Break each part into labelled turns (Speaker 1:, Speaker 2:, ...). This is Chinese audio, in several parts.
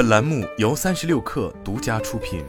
Speaker 1: 本栏目由三十六氪独家出品。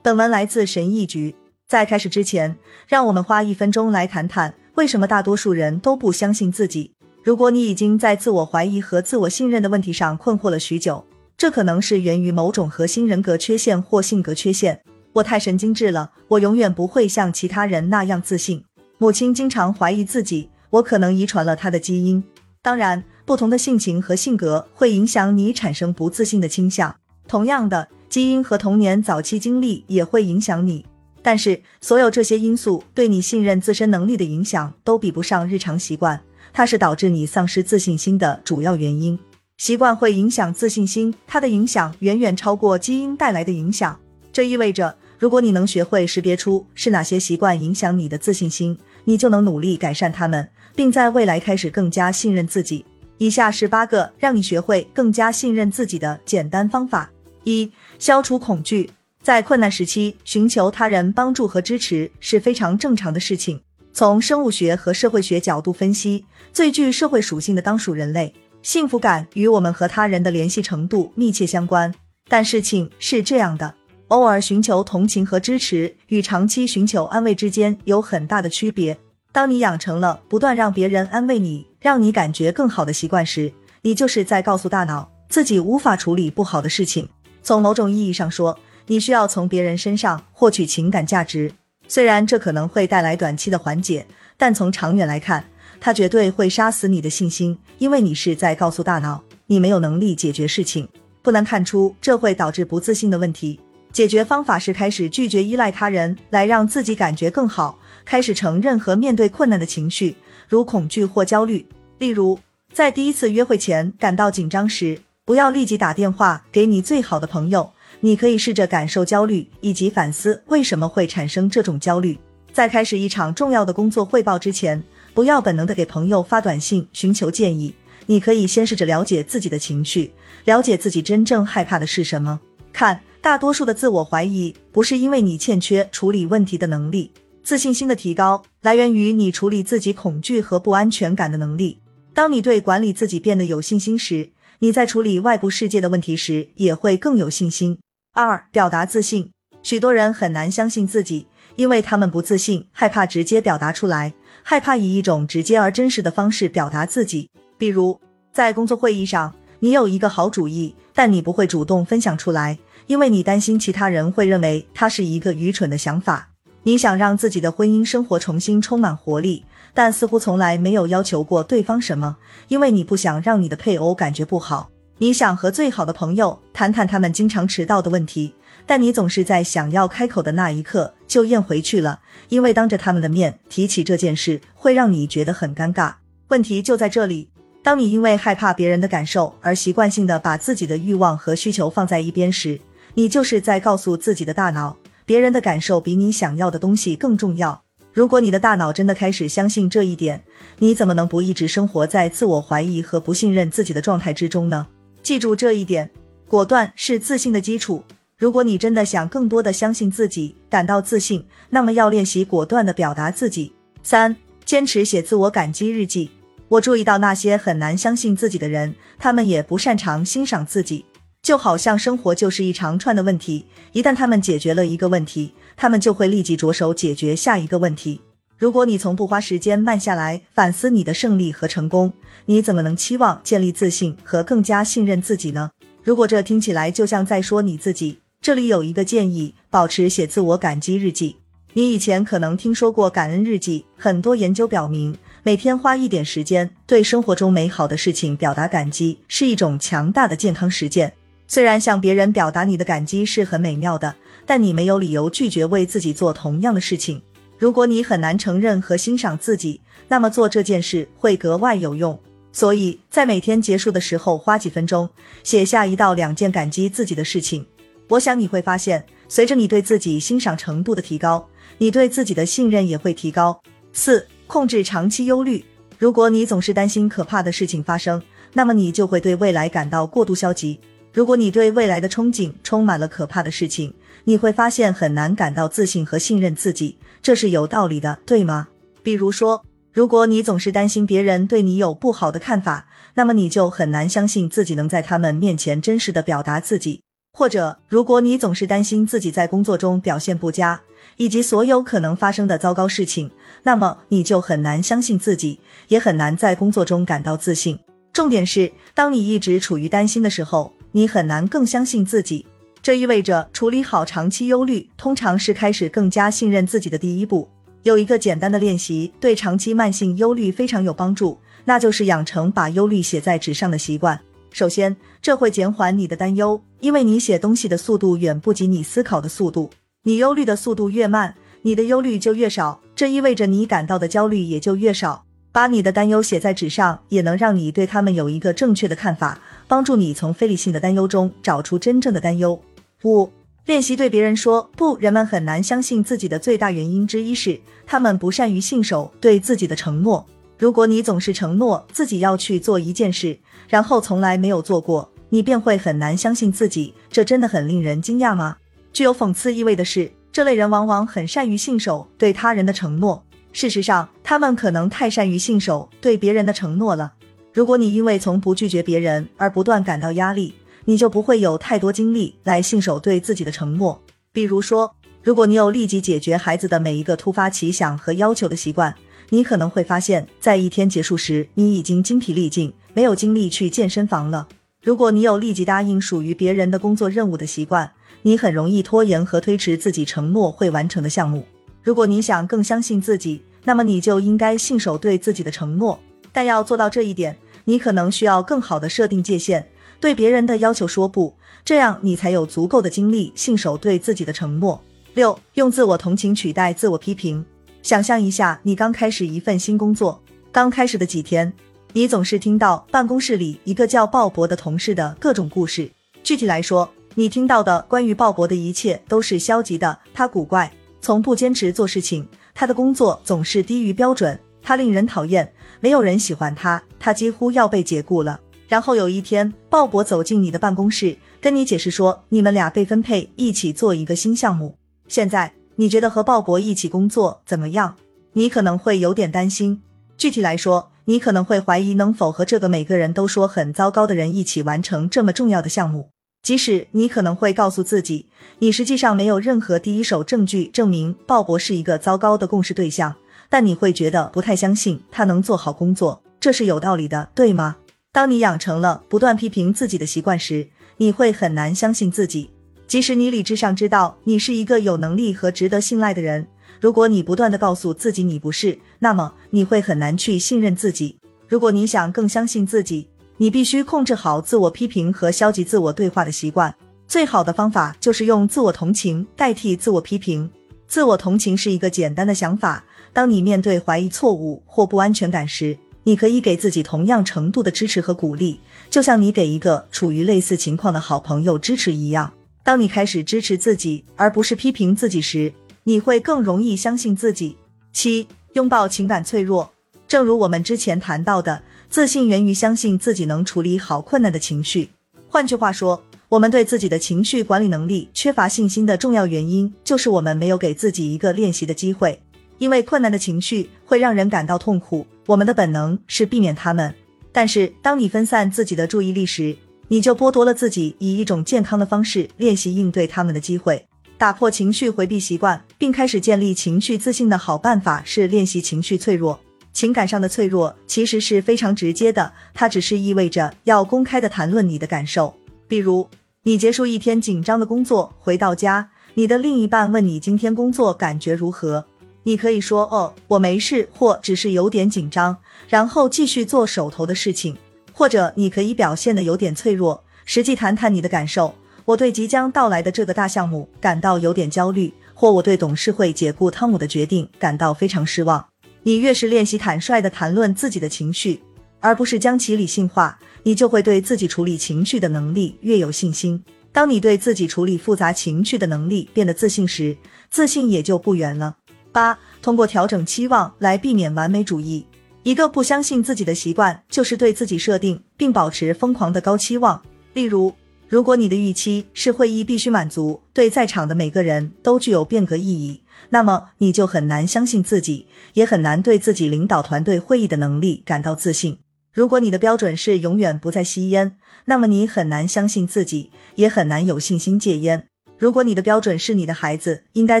Speaker 2: 本文来自神意局。在开始之前，让我们花一分钟来谈谈为什么大多数人都不相信自己。如果你已经在自我怀疑和自我信任的问题上困惑了许久，这可能是源于某种核心人格缺陷或性格缺陷。我太神经质了，我永远不会像其他人那样自信。母亲经常怀疑自己，我可能遗传了她的基因。当然，不同的性情和性格会影响你产生不自信的倾向。同样的，基因和童年早期经历也会影响你。但是，所有这些因素对你信任自身能力的影响都比不上日常习惯。它是导致你丧失自信心的主要原因。习惯会影响自信心，它的影响远远超过基因带来的影响。这意味着，如果你能学会识别出是哪些习惯影响你的自信心，你就能努力改善它们，并在未来开始更加信任自己。以下是八个让你学会更加信任自己的简单方法：一、消除恐惧。在困难时期，寻求他人帮助和支持是非常正常的事情。从生物学和社会学角度分析，最具社会属性的当属人类。幸福感与我们和他人的联系程度密切相关。但事情是这样的：偶尔寻求同情和支持与长期寻求安慰之间有很大的区别。当你养成了不断让别人安慰你，让你感觉更好的习惯时，你就是在告诉大脑自己无法处理不好的事情。从某种意义上说，你需要从别人身上获取情感价值。虽然这可能会带来短期的缓解，但从长远来看，它绝对会杀死你的信心，因为你是在告诉大脑你没有能力解决事情。不难看出，这会导致不自信的问题。解决方法是开始拒绝依赖他人来让自己感觉更好，开始承认和面对困难的情绪，如恐惧或焦虑。例如，在第一次约会前感到紧张时，不要立即打电话给你最好的朋友。你可以试着感受焦虑，以及反思为什么会产生这种焦虑。在开始一场重要的工作汇报之前，不要本能的给朋友发短信寻求建议。你可以先试着了解自己的情绪，了解自己真正害怕的是什么。看，大多数的自我怀疑不是因为你欠缺处理问题的能力，自信心的提高来源于你处理自己恐惧和不安全感的能力。当你对管理自己变得有信心时，你在处理外部世界的问题时也会更有信心。二、表达自信。许多人很难相信自己，因为他们不自信，害怕直接表达出来，害怕以一种直接而真实的方式表达自己。比如，在工作会议上，你有一个好主意，但你不会主动分享出来，因为你担心其他人会认为它是一个愚蠢的想法。你想让自己的婚姻生活重新充满活力，但似乎从来没有要求过对方什么，因为你不想让你的配偶感觉不好。你想和最好的朋友谈谈他们经常迟到的问题，但你总是在想要开口的那一刻就咽回去了，因为当着他们的面提起这件事会让你觉得很尴尬。问题就在这里，当你因为害怕别人的感受而习惯性的把自己的欲望和需求放在一边时，你就是在告诉自己的大脑，别人的感受比你想要的东西更重要。如果你的大脑真的开始相信这一点，你怎么能不一直生活在自我怀疑和不信任自己的状态之中呢？记住这一点，果断是自信的基础。如果你真的想更多的相信自己，感到自信，那么要练习果断的表达自己。三、坚持写自我感激日记。我注意到那些很难相信自己的人，他们也不擅长欣赏自己。就好像生活就是一长串的问题，一旦他们解决了一个问题，他们就会立即着手解决下一个问题。如果你从不花时间慢下来反思你的胜利和成功，你怎么能期望建立自信和更加信任自己呢？如果这听起来就像在说你自己，这里有一个建议：保持写自我感激日记。你以前可能听说过感恩日记，很多研究表明，每天花一点时间对生活中美好的事情表达感激，是一种强大的健康实践。虽然向别人表达你的感激是很美妙的，但你没有理由拒绝为自己做同样的事情。如果你很难承认和欣赏自己，那么做这件事会格外有用。所以在每天结束的时候，花几分钟写下一到两件感激自己的事情。我想你会发现，随着你对自己欣赏程度的提高，你对自己的信任也会提高。四、控制长期忧虑。如果你总是担心可怕的事情发生，那么你就会对未来感到过度消极。如果你对未来的憧憬充满了可怕的事情，你会发现很难感到自信和信任自己。这是有道理的，对吗？比如说，如果你总是担心别人对你有不好的看法，那么你就很难相信自己能在他们面前真实的表达自己。或者，如果你总是担心自己在工作中表现不佳，以及所有可能发生的糟糕事情，那么你就很难相信自己，也很难在工作中感到自信。重点是，当你一直处于担心的时候，你很难更相信自己。这意味着处理好长期忧虑，通常是开始更加信任自己的第一步。有一个简单的练习，对长期慢性忧虑非常有帮助，那就是养成把忧虑写在纸上的习惯。首先，这会减缓你的担忧，因为你写东西的速度远不及你思考的速度。你忧虑的速度越慢，你的忧虑就越少，这意味着你感到的焦虑也就越少。把你的担忧写在纸上，也能让你对他们有一个正确的看法，帮助你从非理性的担忧中找出真正的担忧。五、练习对别人说不。人们很难相信自己的最大原因之一是，他们不善于信守对自己的承诺。如果你总是承诺自己要去做一件事，然后从来没有做过，你便会很难相信自己。这真的很令人惊讶吗？具有讽刺意味的是，这类人往往很善于信守对他人的承诺。事实上，他们可能太善于信守对别人的承诺了。如果你因为从不拒绝别人而不断感到压力，你就不会有太多精力来信守对自己的承诺。比如说，如果你有立即解决孩子的每一个突发奇想和要求的习惯，你可能会发现，在一天结束时，你已经精疲力尽，没有精力去健身房了。如果你有立即答应属于别人的工作任务的习惯，你很容易拖延和推迟自己承诺会完成的项目。如果你想更相信自己，那么你就应该信守对自己的承诺。但要做到这一点，你可能需要更好的设定界限。对别人的要求说不，这样你才有足够的精力信守对自己的承诺。六，用自我同情取代自我批评。想象一下，你刚开始一份新工作，刚开始的几天，你总是听到办公室里一个叫鲍勃的同事的各种故事。具体来说，你听到的关于鲍勃的一切都是消极的。他古怪，从不坚持做事情，他的工作总是低于标准，他令人讨厌，没有人喜欢他，他几乎要被解雇了。然后有一天，鲍勃走进你的办公室，跟你解释说，你们俩被分配一起做一个新项目。现在你觉得和鲍勃一起工作怎么样？你可能会有点担心。具体来说，你可能会怀疑能否和这个每个人都说很糟糕的人一起完成这么重要的项目。即使你可能会告诉自己，你实际上没有任何第一手证据证明鲍勃是一个糟糕的共事对象，但你会觉得不太相信他能做好工作，这是有道理的，对吗？当你养成了不断批评自己的习惯时，你会很难相信自己。即使你理智上知道你是一个有能力和值得信赖的人，如果你不断的告诉自己你不是，那么你会很难去信任自己。如果你想更相信自己，你必须控制好自我批评和消极自我对话的习惯。最好的方法就是用自我同情代替自我批评。自我同情是一个简单的想法。当你面对怀疑、错误或不安全感时，你可以给自己同样程度的支持和鼓励，就像你给一个处于类似情况的好朋友支持一样。当你开始支持自己，而不是批评自己时，你会更容易相信自己。七，拥抱情感脆弱。正如我们之前谈到的，自信源于相信自己能处理好困难的情绪。换句话说，我们对自己的情绪管理能力缺乏信心的重要原因，就是我们没有给自己一个练习的机会。因为困难的情绪会让人感到痛苦，我们的本能是避免他们。但是，当你分散自己的注意力时，你就剥夺了自己以一种健康的方式练习应对他们的机会。打破情绪回避习惯，并开始建立情绪自信的好办法是练习情绪脆弱。情感上的脆弱其实是非常直接的，它只是意味着要公开的谈论你的感受。比如，你结束一天紧张的工作，回到家，你的另一半问你今天工作感觉如何。你可以说哦，我没事，或只是有点紧张，然后继续做手头的事情。或者你可以表现的有点脆弱，实际谈谈你的感受。我对即将到来的这个大项目感到有点焦虑，或我对董事会解雇汤姆的决定感到非常失望。你越是练习坦率的谈论自己的情绪，而不是将其理性化，你就会对自己处理情绪的能力越有信心。当你对自己处理复杂情绪的能力变得自信时，自信也就不远了。八，通过调整期望来避免完美主义。一个不相信自己的习惯，就是对自己设定并保持疯狂的高期望。例如，如果你的预期是会议必须满足，对在场的每个人都具有变革意义，那么你就很难相信自己，也很难对自己领导团队会议的能力感到自信。如果你的标准是永远不再吸烟，那么你很难相信自己，也很难有信心戒烟。如果你的标准是你的孩子应该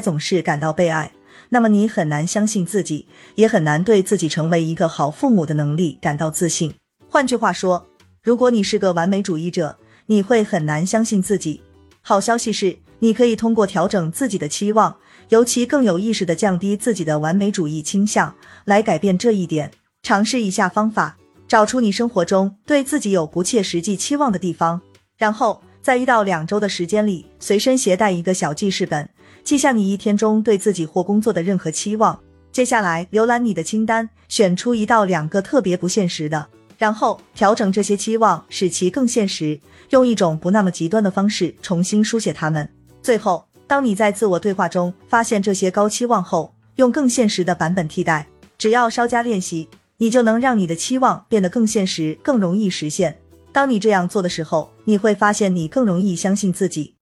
Speaker 2: 总是感到被爱，那么你很难相信自己，也很难对自己成为一个好父母的能力感到自信。换句话说，如果你是个完美主义者，你会很难相信自己。好消息是，你可以通过调整自己的期望，尤其更有意识的降低自己的完美主义倾向，来改变这一点。尝试一下方法：找出你生活中对自己有不切实际期望的地方，然后在一到两周的时间里，随身携带一个小记事本，记下你一天中对自己或工作的任何期望。接下来，浏览你的清单，选出一到两个特别不现实的。然后调整这些期望，使其更现实，用一种不那么极端的方式重新书写它们。最后，当你在自我对话中发现这些高期望后，用更现实的版本替代。只要稍加练习，你就能让你的期望变得更现实，更容易实现。当你这样做的时候，你会发现你更容易相信自己。